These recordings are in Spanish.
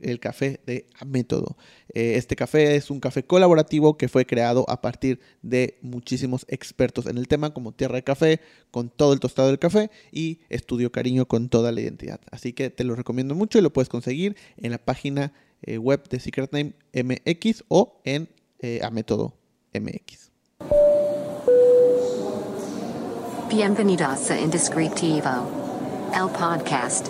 el café de Método. Eh, este café es un café colaborativo que fue creado a partir de muchísimos expertos en el tema, como Tierra de Café, con todo el tostado del café y Estudio Cariño con toda la identidad. Así que te lo recomiendo mucho y lo puedes conseguir en la página eh, web de Secret Name MX o en eh, Método MX. Bienvenidos a Indescriptivo, el podcast.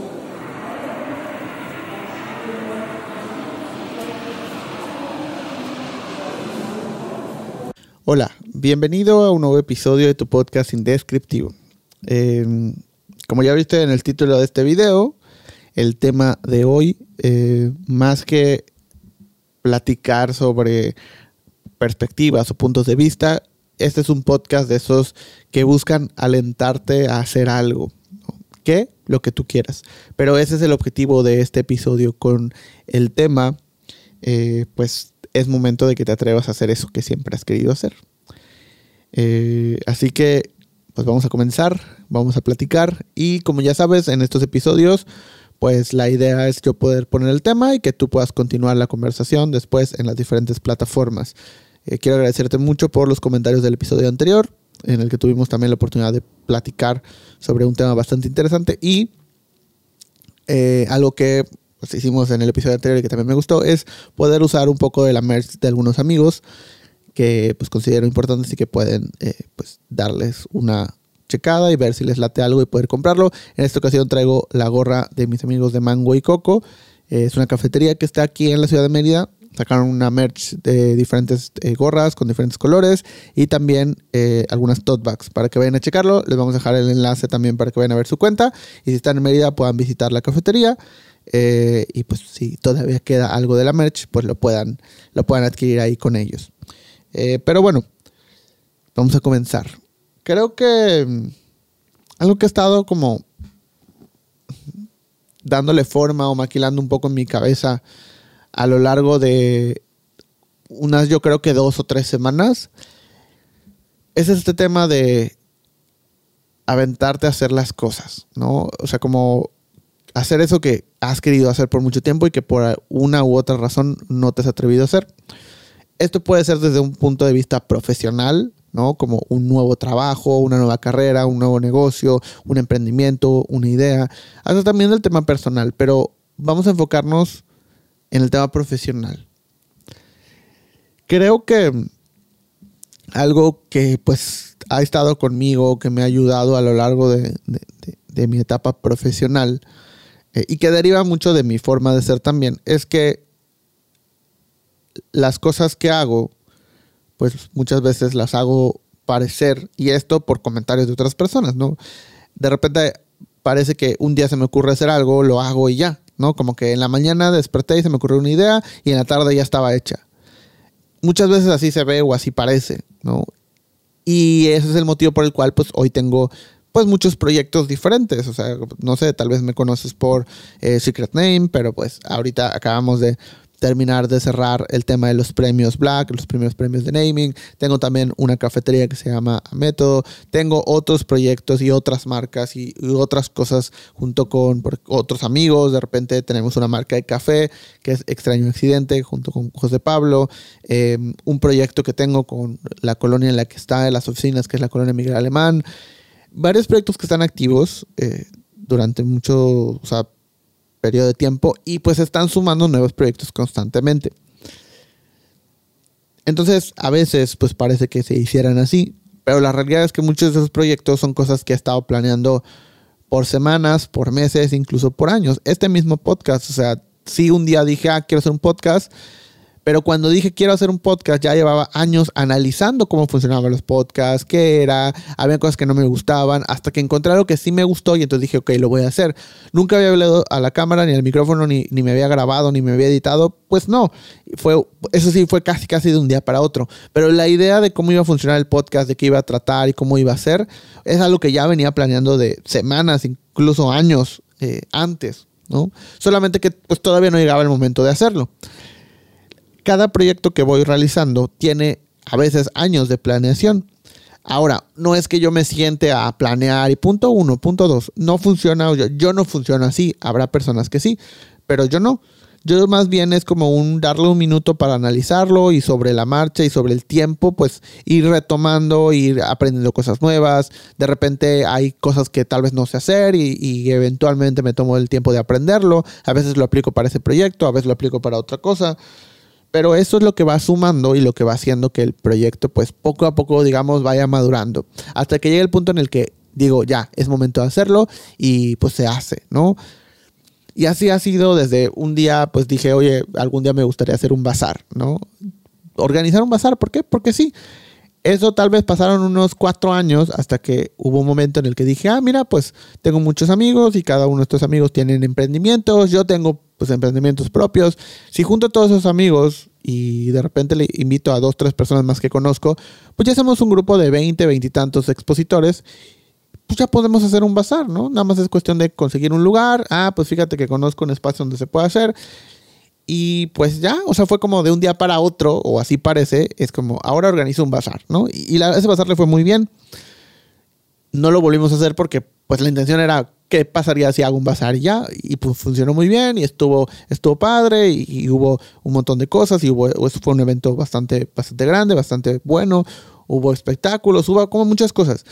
Hola, bienvenido a un nuevo episodio de tu podcast Indescriptivo. Em, como ya viste en el título de este video, el tema de hoy, eh, más que platicar sobre perspectivas o puntos de vista, este es un podcast de esos que buscan alentarte a hacer algo. ¿Qué? Lo que tú quieras. Pero ese es el objetivo de este episodio con el tema, eh, pues es momento de que te atrevas a hacer eso que siempre has querido hacer. Eh, así que, pues vamos a comenzar, vamos a platicar y como ya sabes, en estos episodios, pues la idea es yo poder poner el tema y que tú puedas continuar la conversación después en las diferentes plataformas. Eh, quiero agradecerte mucho por los comentarios del episodio anterior, en el que tuvimos también la oportunidad de platicar sobre un tema bastante interesante y eh, algo que hicimos en el episodio anterior y que también me gustó, es poder usar un poco de la merch de algunos amigos que pues considero importantes y que pueden eh, pues darles una checada y ver si les late algo y poder comprarlo. En esta ocasión traigo la gorra de mis amigos de Mango y Coco. es una cafetería que está aquí en la ciudad de Mérida. Sacaron una merch de diferentes eh, gorras con diferentes colores y también eh, algunas tote bags para que vayan a checarlo. Les vamos a dejar el enlace también para que vayan a ver su cuenta y si están en Mérida puedan visitar la cafetería. Eh, y pues si todavía queda algo de la merch, pues lo puedan, lo puedan adquirir ahí con ellos. Eh, pero bueno, vamos a comenzar. Creo que mm, algo que he estado como dándole forma o maquilando un poco en mi cabeza a lo largo de unas, yo creo que dos o tres semanas, es este tema de aventarte a hacer las cosas, ¿no? O sea, como hacer eso que has querido hacer por mucho tiempo y que por una u otra razón no te has atrevido a hacer. Esto puede ser desde un punto de vista profesional, ¿no? Como un nuevo trabajo, una nueva carrera, un nuevo negocio, un emprendimiento, una idea. Hasta también el tema personal, pero vamos a enfocarnos en el tema profesional. Creo que algo que pues ha estado conmigo, que me ha ayudado a lo largo de mi etapa profesional, eh, y que deriva mucho de mi forma de ser también, es que las cosas que hago, pues muchas veces las hago parecer, y esto por comentarios de otras personas, ¿no? De repente parece que un día se me ocurre hacer algo, lo hago y ya, ¿no? Como que en la mañana desperté y se me ocurrió una idea y en la tarde ya estaba hecha. Muchas veces así se ve o así parece, ¿no? Y ese es el motivo por el cual pues hoy tengo pues muchos proyectos diferentes. O sea, no sé, tal vez me conoces por eh, Secret Name, pero pues ahorita acabamos de terminar de cerrar el tema de los premios Black, los primeros premios de naming. Tengo también una cafetería que se llama Método. Tengo otros proyectos y otras marcas y, otras cosas junto con otros amigos. De repente tenemos una marca de café que es Extraño Accidente junto con José Pablo. Em, un proyecto que tengo con la colonia en la que está, en las oficinas, que es la colonia Miguel Alemán varios proyectos que están activos eh, durante mucho periodo de tiempo y pues están sumando nuevos proyectos constantemente. Entonces, a veces pues parece que se hicieran así, pero la realidad es que muchos de esos proyectos son cosas que he estado planeando por semanas, por meses, incluso por años. Este mismo podcast, o sea, sí un día dije, ah, quiero hacer un podcast, Pero cuando dije quiero hacer un podcast, ya llevaba años analizando cómo funcionaban los podcasts, qué era, había cosas que no me gustaban, hasta que encontré algo que sí me gustó y entonces dije, ok, lo voy a hacer. Nunca había hablado a la cámara, ni al micrófono, ni, ni me había grabado, ni me había editado. Pues no, fue, eso sí, fue casi, casi de un día para otro. Pero la idea de cómo iba a funcionar el podcast, de qué iba a tratar y cómo iba a ser, es algo que ya venía planeando de semanas, incluso años eh, antes, ¿no? Solamente que pues todavía no llegaba el momento de hacerlo cada proyecto que voy realizando tiene a veces años de planeación. Ahora, no es que yo me siente a planear y punto uno, punto dos, no funciona, yo, yo no funciono así, habrá personas que sí, pero yo no. Yo más bien es como un darle un minuto para analizarlo y sobre la marcha y sobre el tiempo, pues ir retomando, ir aprendiendo cosas nuevas. De repente hay cosas que tal vez no sé hacer y, y, eventualmente me tomo el tiempo de aprenderlo. A veces lo aplico para ese proyecto, a veces lo aplico para otra cosa. Pero eso es lo que va sumando y lo que va haciendo que el proyecto, pues poco a poco, digamos, vaya madurando. Hasta que llegue el punto en el que digo, ya, es momento de hacerlo y pues se hace, ¿no? Y así ha sido desde un día, pues dije, oye, algún día me gustaría hacer un bazar, ¿no? Organizar un bazar, ¿por qué? Porque sí. Eso tal vez pasaron unos cuatro años hasta que hubo un momento en el que dije, ah, mira, pues tengo muchos amigos y cada uno de estos amigos tienen emprendimientos, yo tengo pues emprendimientos propios. Si junto a todos esos amigos y de repente le invito a dos, tres personas más que conozco, pues ya hacemos un grupo de 20, 20 y tantos expositores, pues ya podemos hacer un bazar, ¿no? Nada más es cuestión de conseguir un lugar. Ah, pues fíjate que conozco un espacio donde se puede hacer. Y pues ya, o sea, fue como de un día para otro, o así parece, es como, ahora organizo un bazar, ¿no? Y, la, ese bazar le fue muy bien. No lo volvimos a hacer porque pues la intención era qué pasaría si hago un bazar y ya. Y pues funcionó muy bien y estuvo, estuvo padre y, hubo un montón de cosas y hubo, fue un evento bastante, bastante grande, bastante bueno. Hubo espectáculos, hubo como muchas cosas.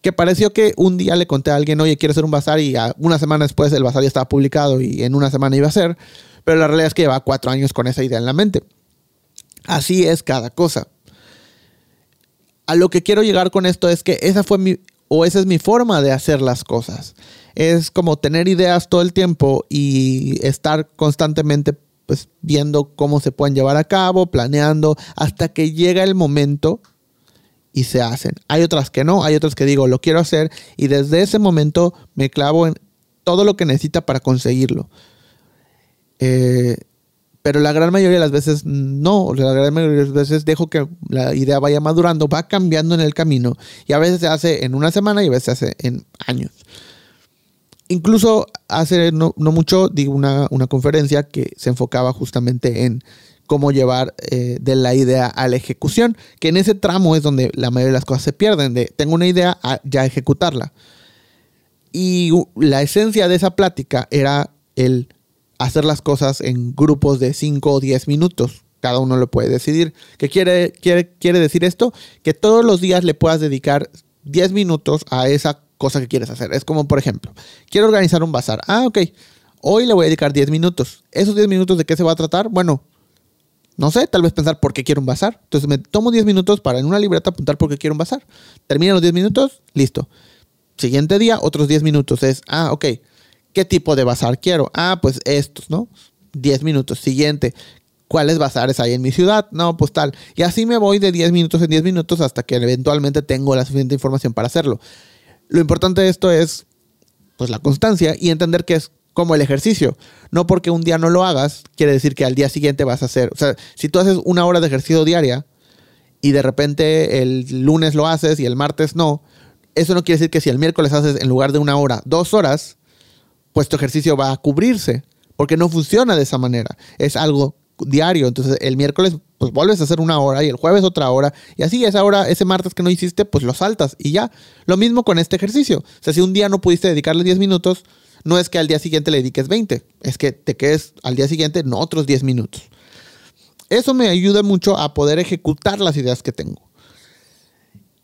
Que pareció que un día le conté a alguien, oye, quiero hacer un bazar y una semana después el bazar ya estaba publicado y en una semana iba a ser. Pero la realidad es que lleva cuatro años con esa idea en la mente. Así es cada cosa. A lo que quiero llegar con esto es que esa fue mi, o esa es mi forma de hacer las cosas. Es como tener ideas todo el tiempo y estar constantemente pues viendo cómo se pueden llevar a cabo, planeando hasta que llega el momento y se hacen. Hay otras que no, hay otras que digo, lo quiero hacer y desde ese momento me clavo en todo lo que necesita para conseguirlo. Eh, pero la gran mayoría de las veces no, la gran mayoría de las veces dejo que la idea vaya madurando, va cambiando en el camino y a veces se hace en una semana y a veces se hace en años. Incluso hace no, mucho di una, una, conferencia que se enfocaba justamente en cómo llevar eh, de la idea a la ejecución, que en ese tramo es donde la mayoría de las cosas se pierden, de tengo una idea a ya ejecutarla. Y la esencia de esa plática era el hacer las cosas en grupos de 5 o 10 minutos. Cada uno lo puede decidir. ¿Qué quiere, quiere, quiere decir esto? Que todos los días le puedas dedicar 10 minutos a esa cosa que quieres hacer. Es como, por ejemplo, quiero organizar un bazar. Ah, ok. Hoy le voy a dedicar 10 minutos. ¿Esos 10 minutos de qué se va a tratar? Bueno, no sé, tal vez pensar por qué quiero un bazar. Entonces me tomo 10 minutos para en una libreta apuntar por qué quiero un bazar. Termina los 10 minutos, listo. Siguiente día, otros 10 minutos. Es, ah, ok. ¿Qué tipo de bazar quiero? Ah, pues estos, ¿no? 10 minutos. Siguiente. ¿Cuáles bazares hay en mi ciudad? No, pues tal. Y así me voy de 10 minutos en 10 minutos hasta que eventualmente tengo la suficiente información para hacerlo. Lo importante de esto es pues la constancia y entender que es como el ejercicio. No porque un día no lo hagas, quiere decir que al día siguiente vas a hacer. O sea, si tú haces una hora de ejercicio diaria y de repente el lunes lo haces y el martes no, eso no quiere decir que si el miércoles haces en lugar de una hora, dos horas, pues tu ejercicio va a cubrirse, porque no funciona de esa manera. Es algo diario, entonces el miércoles pues vuelves a hacer una hora y el jueves otra hora y así esa hora, ese martes que no hiciste, pues lo saltas y ya. Lo mismo con este ejercicio. O sea, si un día no pudiste dedicarle 10 minutos, no es que al día siguiente le dediques 20, es que te quedes al día siguiente no otros 10 minutos. Eso me ayuda mucho a poder ejecutar las ideas que tengo.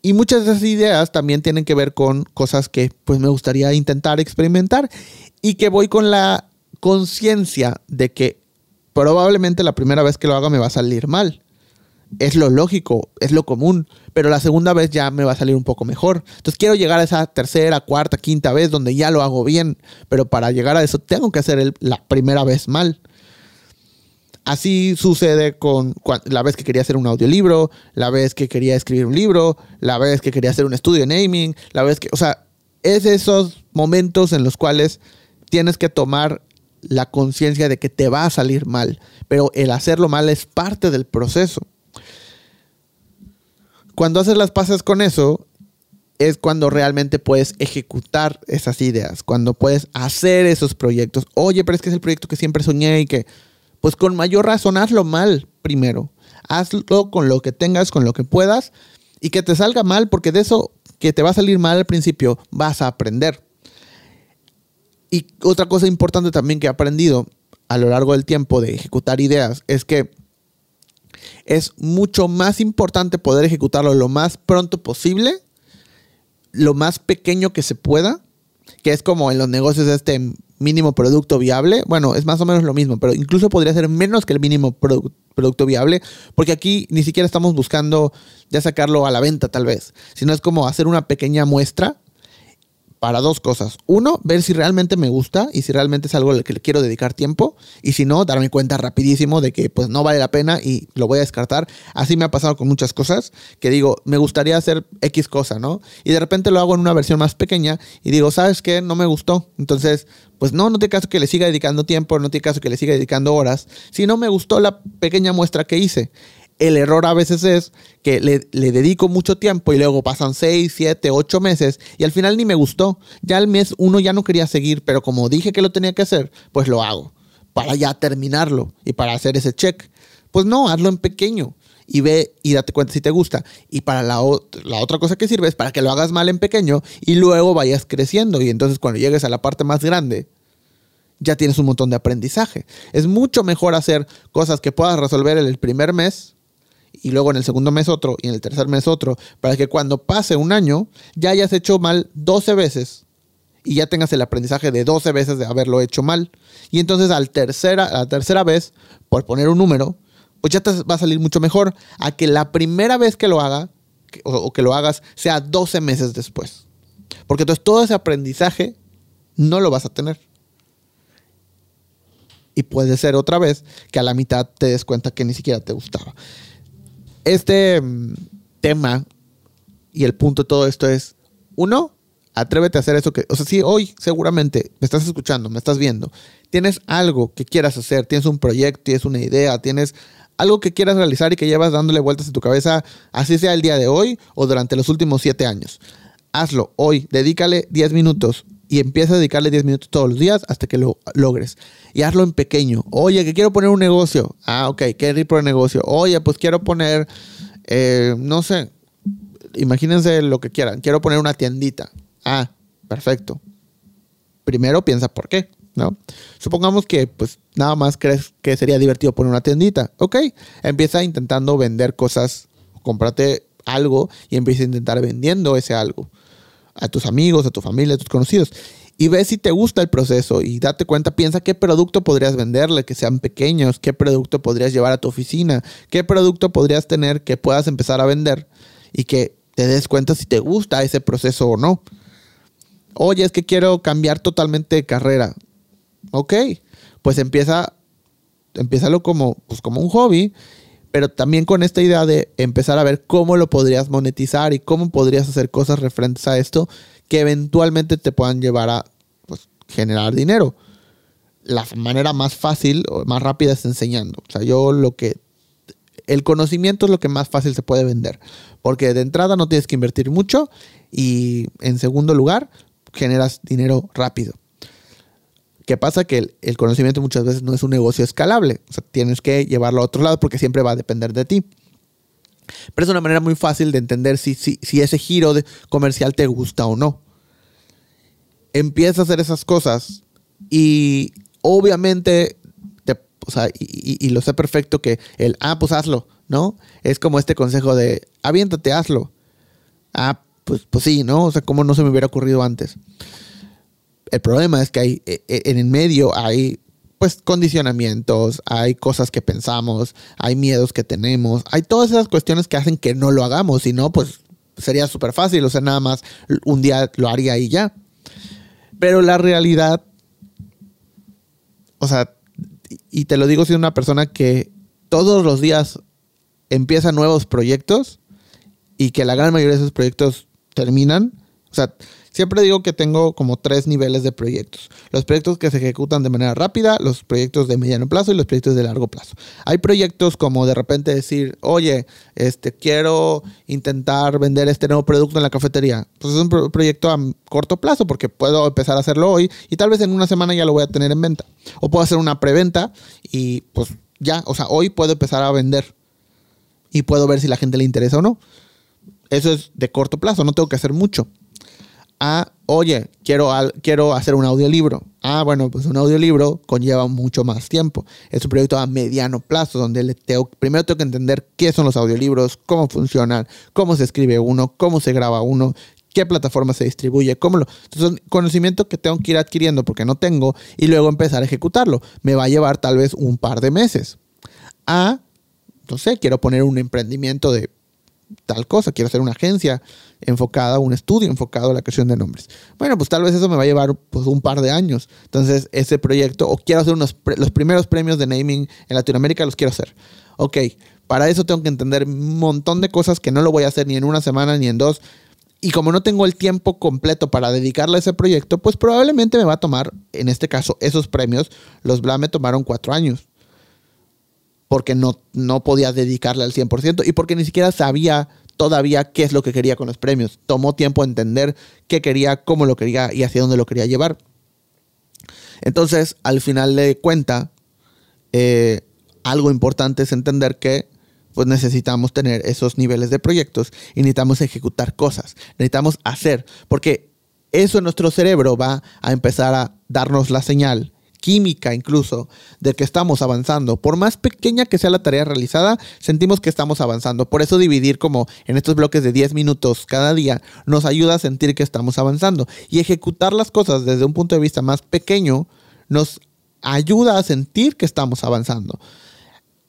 Y muchas de esas ideas también tienen que ver con cosas que pues me gustaría intentar experimentar y que voy con la conciencia de que probablemente la primera vez que lo haga me va a salir mal. Es lo lógico, es lo común, pero la segunda vez ya me va a salir un poco mejor. Entonces quiero llegar a esa tercera, cuarta, quinta vez donde ya lo hago bien, pero para llegar a eso tengo que hacer la primera vez mal. Así sucede con la vez que quería hacer un audiolibro, la vez que quería escribir un libro, la vez que quería hacer un estudio de naming, la vez que, o sea, es esos momentos en los cuales tienes que tomar la conciencia de que te va a salir mal, pero el hacerlo mal es parte del proceso. Cuando haces las paces con eso, es cuando realmente puedes ejecutar esas ideas, cuando puedes hacer esos proyectos. Oye, pero es que es el proyecto que siempre soñé y que, pues con mayor razón, hazlo mal primero. Hazlo con lo que tengas, con lo que puedas y que te salga mal, porque de eso que te va a salir mal al principio vas a aprender. Y otra cosa importante también que he aprendido a lo largo del tiempo de ejecutar ideas es que es mucho más importante poder ejecutarlo lo más pronto posible, lo más pequeño que se pueda, que es como en los negocios este mínimo producto viable. Bueno, es más o menos lo mismo, pero incluso podría ser menos que el mínimo producto viable, porque aquí ni siquiera estamos buscando ya sacarlo a la venta tal vez, sino es como hacer una pequeña muestra para dos cosas. Uno, ver si realmente me gusta y si realmente es algo al que le quiero dedicar tiempo. Y si no, darme cuenta rapidísimo de que pues no vale la pena y lo voy a descartar. Así me ha pasado con muchas cosas que digo, me gustaría hacer X cosa, ¿no? Y de repente lo hago en una versión más pequeña y digo, ¿sabes qué? No me gustó. Entonces, pues no, no tiene caso que le siga dedicando tiempo, no tiene caso que le siga dedicando horas. Si no me gustó la pequeña muestra que hice. El error a veces es que le, dedico mucho tiempo y luego pasan 6, 7, 8 meses y al final ni me gustó. Ya al mes uno ya no quería seguir, pero como dije que lo tenía que hacer, pues lo hago para ya terminarlo y para hacer ese check. Pues no, hazlo en pequeño y ve y date cuenta si te gusta. Y para la, la, otra cosa que sirve es para que lo hagas mal en pequeño y luego vayas creciendo. Y entonces cuando llegues a la parte más grande, ya tienes un montón de aprendizaje. Es mucho mejor hacer cosas que puedas resolver en el primer mes y luego en el segundo mes otro y en el tercer mes otro, para que cuando pase un año ya hayas hecho mal 12 veces y ya tengas el aprendizaje de 12 veces de haberlo hecho mal. Y entonces al tercera, a la tercera vez, por poner un número, pues ya te va a salir mucho mejor a que la primera vez que lo haga o, o que lo hagas sea 12 meses después. Porque entonces todo ese aprendizaje no lo vas a tener. Y puede ser otra vez que a la mitad te des cuenta que ni siquiera te gustaba este mm, tema y el punto de todo esto es, uno, atrévete a hacer eso que, o sea, si hoy seguramente me estás escuchando, me estás viendo, tienes algo que quieras hacer, tienes un proyecto, tienes una idea, tienes algo que quieras realizar y que llevas dándole vueltas en tu cabeza, así sea el día de hoy o durante los últimos siete años. Hazlo hoy, dedícale 10 minutos y empieza a dedicarle 10 minutos todos los días hasta que lo logres. Y hazlo en pequeño. Oye, que quiero poner un negocio. Ah, ok, ir por el negocio. Oye, pues quiero poner, eh, no sé, imagínense lo que quieran. Quiero poner una tiendita. Ah, perfecto. Primero piensa por qué, ¿no? Supongamos que pues nada más crees que sería divertido poner una tiendita. Ok, empieza intentando vender cosas. Cómprate algo y empieza a intentar vendiendo ese algo a tus amigos, a tu familia, a tus conocidos. Y ve si te gusta el proceso y date cuenta, piensa qué producto podrías venderle, que sean pequeños, qué producto podrías llevar a tu oficina, qué producto podrías tener que puedas empezar a vender y que te des cuenta si te gusta ese proceso o no. Oye, es que quiero cambiar totalmente de carrera. Ok, pues empieza, empiézalo como, pues como un hobby pero también con esta idea de empezar a ver cómo lo podrías monetizar y cómo podrías hacer cosas referentes a esto que eventualmente te puedan llevar a pues, generar dinero. La manera más fácil o más rápida es enseñando. O sea, yo lo que... El conocimiento es lo que más fácil se puede vender, porque de entrada no tienes que invertir mucho y en segundo lugar generas dinero rápido. ¿Qué pasa? Que el, conocimiento muchas veces no es un negocio escalable. O sea, tienes que llevarlo a otro lado porque siempre va a depender de ti. Pero es una manera muy fácil de entender si, si, ese giro de comercial te gusta o no. Empieza a hacer esas cosas y obviamente, o sea, y, y, lo sé perfecto que el, ah, pues hazlo, ¿no? Es como este consejo de, aviéntate, hazlo. Ah, pues, pues sí, ¿no? O sea, ¿cómo no se me hubiera ocurrido antes? El problema es que hay, e, e, en el medio hay pues condicionamientos, hay cosas que pensamos, hay miedos que tenemos, hay todas esas cuestiones que hacen que no lo hagamos, si no, pues sería súper fácil, o sea, nada más un día lo haría y ya. Pero la realidad, o sea, y te lo digo siendo una persona que todos los días empieza nuevos proyectos y que la gran mayoría de esos proyectos terminan. O sea, siempre digo que tengo como tres niveles de proyectos. Los proyectos que se ejecutan de manera rápida, los proyectos de mediano plazo y los proyectos de largo plazo. Hay proyectos como de repente decir, oye, este, quiero intentar vender este nuevo producto en la cafetería. Pues es un proyecto a corto plazo porque puedo empezar a hacerlo hoy y tal vez en una semana ya lo voy a tener en venta. O puedo hacer una preventa y pues ya, o sea, hoy puedo empezar a vender y puedo ver si la gente le interesa o no. Eso es de corto plazo, no tengo que hacer mucho. Ah, oye, quiero, quiero hacer un audiolibro. Ah, bueno, pues un audiolibro conlleva mucho más tiempo. Es un proyecto a mediano plazo, donde le tengo, primero tengo que entender qué son los audiolibros, cómo funcionan, cómo se escribe uno, cómo se graba uno, qué plataforma se distribuye, cómo lo... Entonces, conocimiento que tengo que ir adquiriendo porque no tengo y luego empezar a ejecutarlo. Me va a llevar tal vez un par de meses. Ah, no sé, quiero poner un emprendimiento de tal cosa, quiero hacer una agencia enfocada, un estudio enfocado a la creación de nombres. Bueno, pues tal vez eso me va a llevar pues, un par de años. Entonces, ese proyecto, o quiero hacer unos los primeros premios de naming en Latinoamérica, los quiero hacer. Ok, para eso tengo que entender un montón de cosas que no lo voy a hacer ni en una semana ni en dos. Y como no tengo el tiempo completo para dedicarle a ese proyecto, pues probablemente me va a tomar, en este caso, esos premios, los BLA me tomaron cuatro años porque no, no podía dedicarle al 100% y porque ni siquiera sabía todavía qué es lo que quería con los premios. Tomó tiempo entender qué quería, cómo lo quería y hacia dónde lo quería llevar. Entonces, al final de cuenta, eh, algo importante es entender que pues necesitamos tener esos niveles de proyectos y necesitamos ejecutar cosas, necesitamos hacer, porque eso en nuestro cerebro va a empezar a darnos la señal química incluso de que estamos avanzando. Por más pequeña que sea la tarea realizada, sentimos que estamos avanzando. Por eso dividir como en estos bloques de 10 minutos cada día nos ayuda a sentir que estamos avanzando. Y ejecutar las cosas desde un punto de vista más pequeño nos ayuda a sentir que estamos avanzando.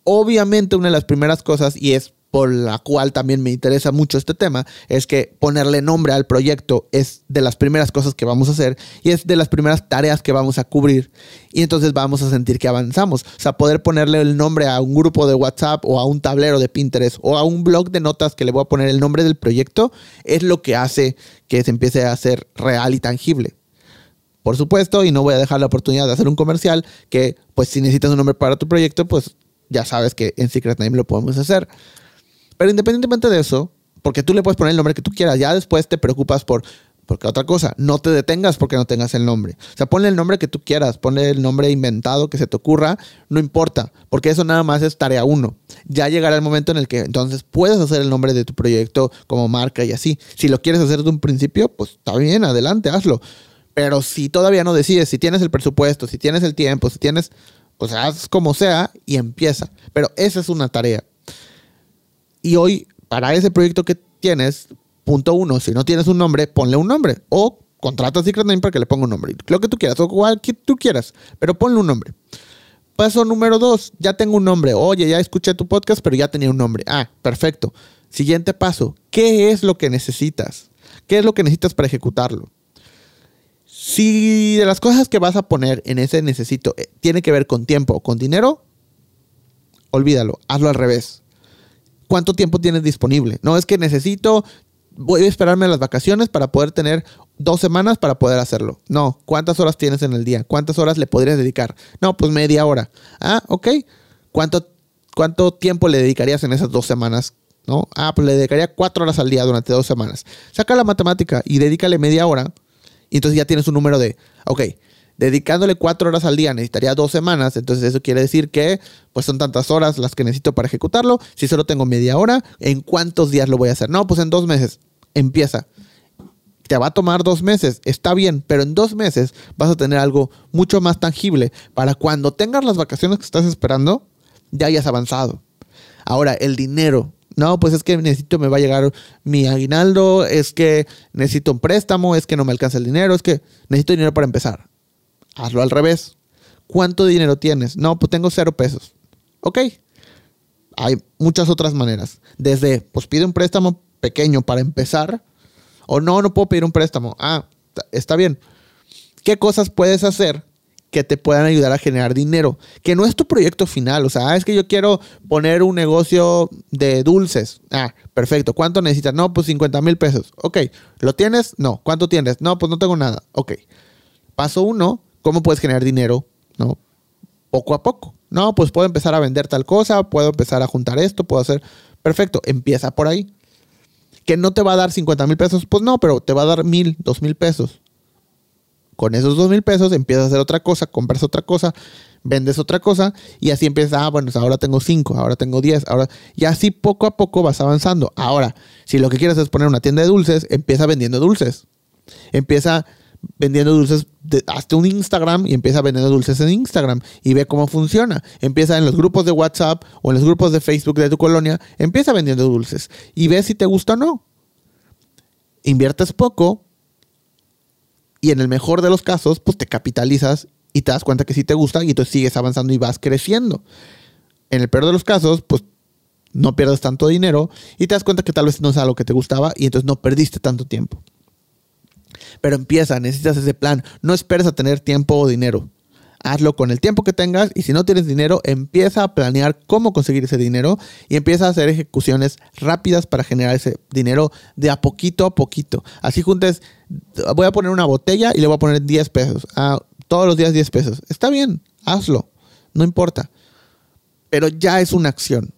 Obviamente una de las primeras cosas, y es por la cual también me interesa mucho este tema, es que ponerle nombre al proyecto es de las primeras cosas que vamos a hacer y es de las primeras tareas que vamos a cubrir y entonces vamos a sentir que avanzamos. O sea, poder ponerle el nombre a un grupo de WhatsApp o a un tablero de Pinterest o a un blog de notas que le voy a poner el nombre del proyecto es lo que hace que se empiece a hacer real y tangible. Por supuesto, y no voy a dejar la oportunidad de hacer un comercial, que pues si necesitas un nombre para tu proyecto, pues ya sabes que en Secret Name lo podemos hacer. Pero independientemente de eso, porque tú le puedes poner el nombre que tú quieras, ya después te preocupas por, porque otra cosa, no te detengas porque no tengas el nombre. O sea, ponle el nombre que tú quieras, ponle el nombre inventado que se te ocurra, no importa, porque eso nada más es tarea uno. Ya llegará el momento en el que entonces puedes hacer el nombre de tu proyecto como marca y así. Si lo quieres hacer de un principio, pues está bien, adelante, hazlo. Pero si todavía no decides, si tienes el presupuesto, si tienes el tiempo, si tienes, pues haz como sea y empieza. Pero esa es una tarea. Y hoy, para ese proyecto que tienes, punto uno, si no tienes un nombre, ponle un nombre. O contrata a Secret Name para que le ponga un nombre. Lo que tú quieras, o cual que tú quieras, pero ponle un nombre. Paso número dos, ya tengo un nombre. Oye, ya escuché tu podcast, pero ya tenía un nombre. Ah, perfecto. Siguiente paso, ¿qué es lo que necesitas? ¿Qué es lo que necesitas para ejecutarlo? Si de las cosas que vas a poner en ese necesito eh, tiene que ver con tiempo o con dinero, olvídalo, hazlo al revés cuánto tiempo tienes disponible. No es que necesito, voy a esperarme las vacaciones para poder tener dos semanas para poder hacerlo. No, ¿cuántas horas tienes en el día? ¿Cuántas horas le podrías dedicar? No, pues media hora. Ah, ok. ¿Cuánto, cuánto tiempo le dedicarías en esas dos semanas? ¿No? Ah, pues le dedicaría cuatro horas al día durante dos semanas. Saca la matemática y dedícale media hora. Y entonces ya tienes un número de, ok, dedicándole cuatro horas al día necesitaría dos semanas, entonces eso quiere decir que pues son tantas horas las que necesito para ejecutarlo. Si solo tengo media hora, ¿en cuántos días lo voy a hacer? No, pues en dos meses. Empieza. Te va a tomar dos meses, está bien, pero en dos meses vas a tener algo mucho más tangible para cuando tengas las vacaciones que estás esperando, ya hayas avanzado. Ahora, el dinero. No, pues es que necesito, me va a llegar mi aguinaldo, es que necesito un préstamo, es que no me alcanza el dinero, es que necesito dinero para empezar hazlo al revés. ¿Cuánto dinero tienes? No, pues tengo cero pesos. Ok. Hay muchas otras maneras. Desde, pues pide un préstamo pequeño para empezar. O no, no puedo pedir un préstamo. Ah, está bien. ¿Qué cosas puedes hacer que te puedan ayudar a generar dinero, que no es tu proyecto final, o sea, ah, es que yo quiero poner un negocio de dulces. Ah, perfecto, ¿cuánto necesitas? No, pues 50 mil pesos. Ok, ¿lo tienes? No, ¿cuánto tienes? No, pues no tengo nada. Ok, paso uno, ¿cómo puedes generar dinero? No, poco a poco. No, pues puedo empezar a vender tal cosa, puedo empezar a juntar esto, puedo hacer... Perfecto, empieza por ahí. ¿Que no te va a dar 50 mil pesos? Pues no, pero te va a dar mil, dos mil pesos. Con esos dos mil pesos empiezas a hacer otra cosa, compras otra cosa, vendes otra cosa y así empiezas, ah, bueno, ahora tengo cinco, ahora tengo diez, ahora... Y así poco a poco vas avanzando. Ahora, si lo que quieres es poner una tienda de dulces, empieza vendiendo dulces. Empieza vendiendo dulces, hazte un Instagram y empieza vendiendo dulces en Instagram y ve cómo funciona. Empieza en los grupos de WhatsApp o en los grupos de Facebook de tu colonia, empieza vendiendo dulces y ve si te gusta o no. Inviertes poco, y en el mejor de los casos, pues te capitalizas y te das cuenta que sí te gusta y entonces sigues avanzando y vas creciendo. En el peor de los casos, pues no pierdes tanto dinero y te das cuenta que tal vez no es algo que te gustaba y entonces no perdiste tanto tiempo. Pero empieza, necesitas ese plan. No esperes a tener tiempo o dinero hazlo con el tiempo que tengas y si no tienes dinero, empieza a planear cómo conseguir ese dinero y empieza a hacer ejecuciones rápidas para generar ese dinero de a poquito a poquito. Así juntes, voy a poner una botella y le voy a poner 10 pesos. Ah, todos los días 10 pesos. Está bien, hazlo, no importa. Pero ya es una acción.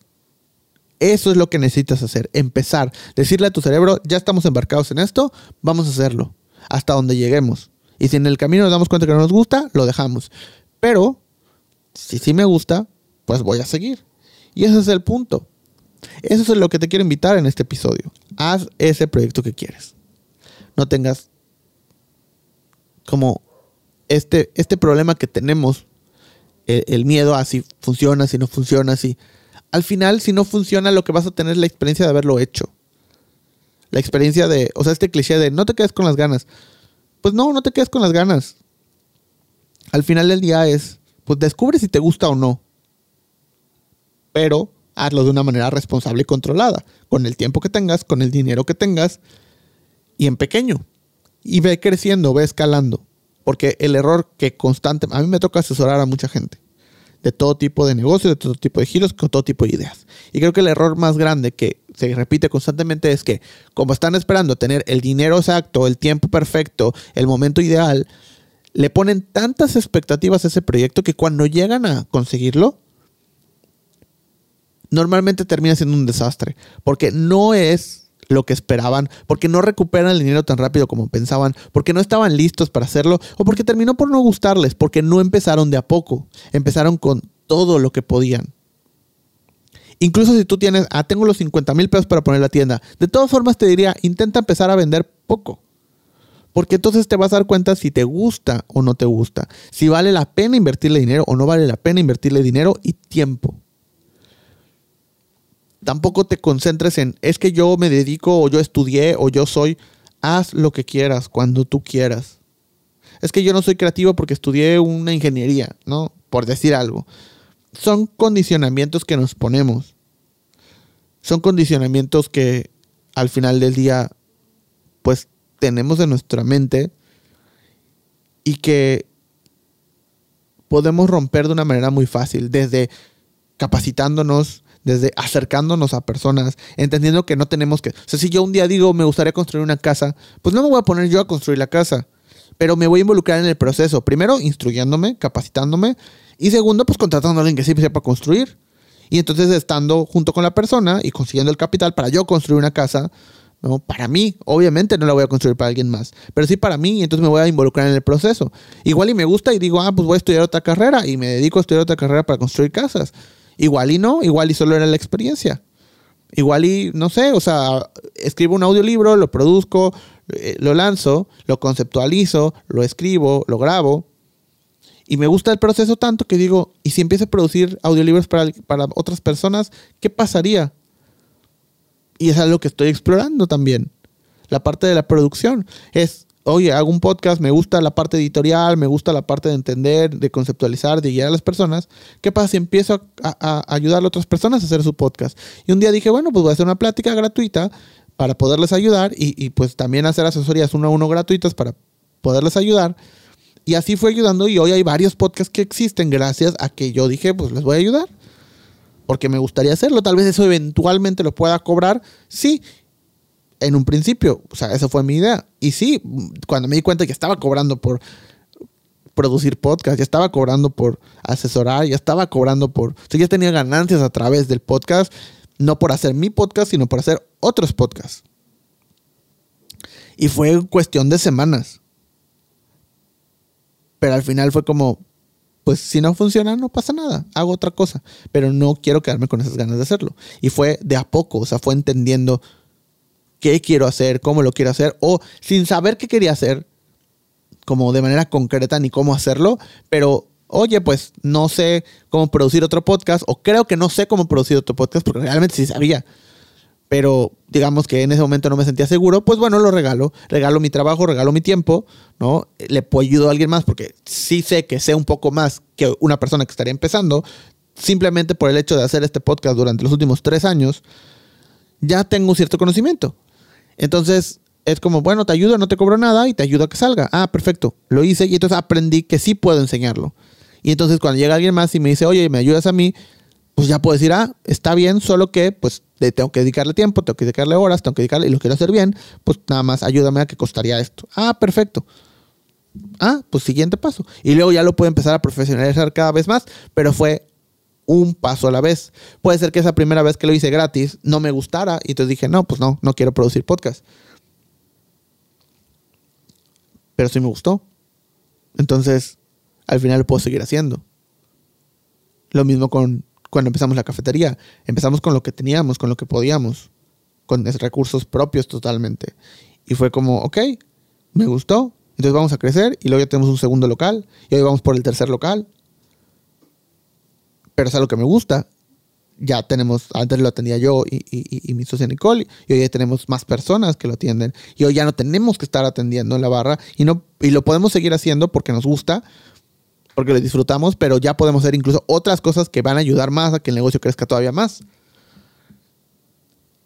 Eso es lo que necesitas hacer, empezar, decirle a tu cerebro, ya estamos embarcados en esto, vamos a hacerlo, hasta donde lleguemos. Y si en el camino nos damos cuenta que no nos gusta, lo dejamos. Pero, si sí me gusta, pues voy a seguir. Y ese es el punto. Eso es lo que te quiero invitar en este episodio. Haz ese proyecto que quieres. No tengas como este, este problema que tenemos, el, el, miedo a si funciona, si no funciona, si... Al final, si no funciona, lo que vas a tener es la experiencia de haberlo hecho. La experiencia de, o sea, este cliché de no te quedes con las ganas pues no, no te quedes con las ganas. Al final del día es, pues descubre si te gusta o no. Pero hazlo de una manera responsable y controlada, con el tiempo que tengas, con el dinero que tengas y en pequeño. Y ve creciendo, ve escalando. Porque el error que constante, a mí me toca asesorar a mucha gente de todo tipo de negocios, de todo tipo de giros, con todo tipo de ideas. Y creo que el error más grande que se repite constantemente es que como están esperando tener el dinero exacto, el tiempo perfecto, el momento ideal, le ponen tantas expectativas a ese proyecto que cuando llegan a conseguirlo, normalmente termina siendo un desastre, porque no es lo que esperaban, porque no recuperan el dinero tan rápido como pensaban, porque no estaban listos para hacerlo, o porque terminó por no gustarles, porque no empezaron de a poco, empezaron con todo lo que podían. Incluso si tú tienes, ah, tengo los 50 mil pesos para poner la tienda, de todas formas te diría, intenta empezar a vender poco. Porque entonces te vas a dar cuenta si te gusta o no te gusta, si vale la pena invertirle dinero o no vale la pena invertirle dinero y tiempo tampoco te concentres en, es que yo me dedico o yo estudié o yo soy, haz lo que quieras cuando tú quieras. Es que yo no soy creativo porque estudié una ingeniería, ¿no? Por decir algo. Son condicionamientos que nos ponemos. Son condicionamientos que al final del día, pues tenemos en nuestra mente y que podemos romper de una manera muy fácil, desde capacitándonos, desde acercándonos a personas, entendiendo que no tenemos que... O sea, si yo un día digo, me gustaría construir una casa, pues no me voy a poner yo a construir la casa, pero me voy a involucrar en el proceso. Primero, instruyéndome, capacitándome, y segundo, pues contratando a alguien que sí sepa construir. Y entonces estando junto con la persona y consiguiendo el capital para yo construir una casa, ¿no? Para mí, obviamente no la voy a construir para alguien más, pero sí para mí, y entonces me voy a involucrar en el proceso. Igual y me gusta y digo, ah, pues voy a estudiar otra carrera y me dedico a estudiar otra carrera para construir casas. Igual y no, igual y solo era la experiencia. Igual y, no sé, o sea, escribo un audiolibro, lo produzco, eh, lo lanzo, lo conceptualizo, lo escribo, lo grabo. Y me gusta el proceso tanto que digo, ¿y si empiezo a producir audiolibros para, para otras personas, qué pasaría? Y es algo que estoy explorando también. La parte de la producción es, oye, hago un podcast, me gusta la parte editorial, me gusta la parte de entender, de conceptualizar, de guiar a las personas. ¿Qué pasa si empiezo a, ayudar a otras personas a hacer su podcast? Y un día dije, bueno, pues voy a hacer una plática gratuita para poderles ayudar y, y pues también hacer asesorías uno a uno gratuitas para poderles ayudar. Y así fue ayudando y hoy hay varios podcasts que existen gracias a que yo dije, pues les voy a ayudar. Porque me gustaría hacerlo. Tal vez eso eventualmente lo pueda cobrar. Sí, en un principio. O sea, esa fue mi idea. Y sí, cuando me di cuenta que estaba cobrando por producir podcast, ya estaba cobrando por asesorar, ya estaba cobrando por... O sea, ya tenía ganancias a través del podcast, no por hacer mi podcast, sino por hacer otros podcasts. Y fue cuestión de semanas. Pero al final fue como, pues si no funciona, no pasa nada, hago otra cosa. Pero no quiero quedarme con esas ganas de hacerlo. Y fue de a poco, o sea, fue entendiendo qué quiero hacer, cómo lo quiero hacer, o sin saber qué quería hacer, como de manera concreta ni cómo hacerlo, pero oye, pues no sé cómo producir otro podcast, o creo que no sé cómo producir otro podcast, porque realmente sí sabía. Pero digamos que en ese momento no me sentía seguro, pues bueno, lo regalo. Regalo mi trabajo, regalo mi tiempo, ¿no? Le puedo ayudar a alguien más porque sí sé que sé un poco más que una persona que estaría empezando. Simplemente por el hecho de hacer este podcast durante los últimos tres años, ya tengo cierto conocimiento. Entonces, es como, bueno, te ayudo, no te cobro nada y te ayudo a que salga. Ah, perfecto. Lo hice y entonces aprendí que sí puedo enseñarlo. Y entonces cuando llega alguien más y me dice, oye, ¿me ayudas a mí? Pues ya puedo decir, ah, está bien, solo que pues tengo que dedicarle tiempo, tengo que dedicarle horas, tengo que dedicarle y lo quiero hacer bien, pues nada más ayúdame a que costaría esto. Ah, perfecto. Ah, pues siguiente paso. Y luego ya lo puedo empezar a profesionalizar cada vez más, pero fue un paso a la vez. Puede ser que esa primera vez que lo hice gratis no me gustara y entonces dije, no, pues no, no quiero producir podcast pero sí me gustó. Entonces, al final lo puedo seguir haciendo. Lo mismo con cuando empezamos la cafetería. Empezamos con lo que teníamos, con lo que podíamos, con recursos propios totalmente. Y fue como, ok, me gustó, entonces vamos a crecer y luego ya tenemos un segundo local y hoy vamos por el tercer local. Pero es algo que me gusta ya tenemos, antes lo atendía yo y, mi socia Nicole, y hoy ya tenemos más personas que lo atienden. Y hoy ya no tenemos que estar atendiendo en la barra y, no, y lo podemos seguir haciendo porque nos gusta, porque lo disfrutamos, pero ya podemos hacer incluso otras cosas que van a ayudar más a que el negocio crezca todavía más.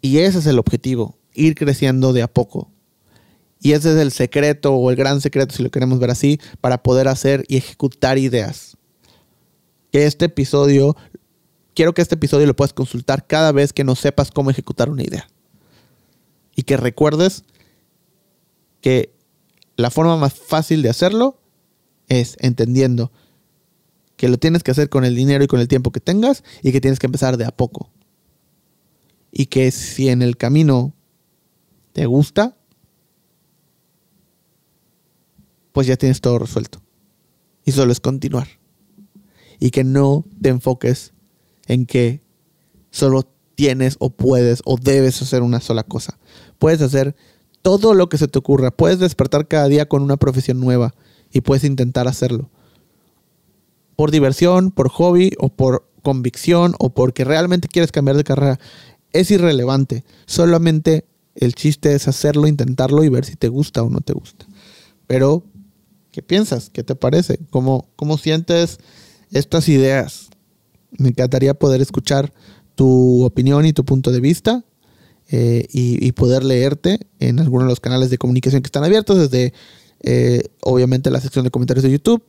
Y ese es el objetivo, ir creciendo de a poco. Y ese es el secreto o el gran secreto, si lo queremos ver así, para poder hacer y ejecutar ideas. Que este episodio quiero que este episodio lo puedas consultar cada vez que no sepas cómo ejecutar una idea. Y que recuerdes que la forma más fácil de hacerlo es entendiendo que lo tienes que hacer con el dinero y con el tiempo que tengas y que tienes que empezar de a poco. Y que si en el camino te gusta, pues ya tienes todo resuelto. Y solo es continuar. Y que no te enfoques en que solo tienes o puedes o debes hacer una sola cosa. Puedes hacer todo lo que se te ocurra. Puedes despertar cada día con una profesión nueva y puedes intentar hacerlo. Por diversión, por hobby o por convicción o porque realmente quieres cambiar de carrera. Es irrelevante. Solamente el chiste es hacerlo, intentarlo y ver si te gusta o no te gusta. Pero, ¿qué piensas? ¿Qué te parece? ¿Cómo, cómo sientes estas ideas? Me encantaría poder escuchar tu opinión y tu punto de vista eh, y, poder leerte en algunos de los canales de comunicación que están abiertos, desde eh, obviamente la sección de comentarios de YouTube.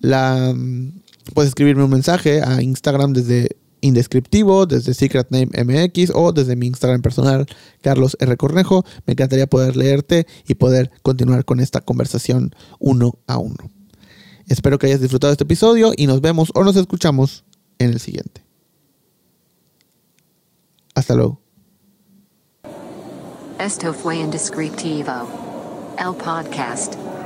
La, mm, puedes escribirme un mensaje a Instagram desde Indescriptivo, desde Secret Name MX o desde mi Instagram personal, Carlos R. Cornejo. Me encantaría poder leerte y poder continuar con esta conversación uno a uno. Espero que hayas disfrutado este episodio y nos vemos o nos escuchamos en el siguiente. Hasta luego. Esto fue Indescriptivo. El podcast.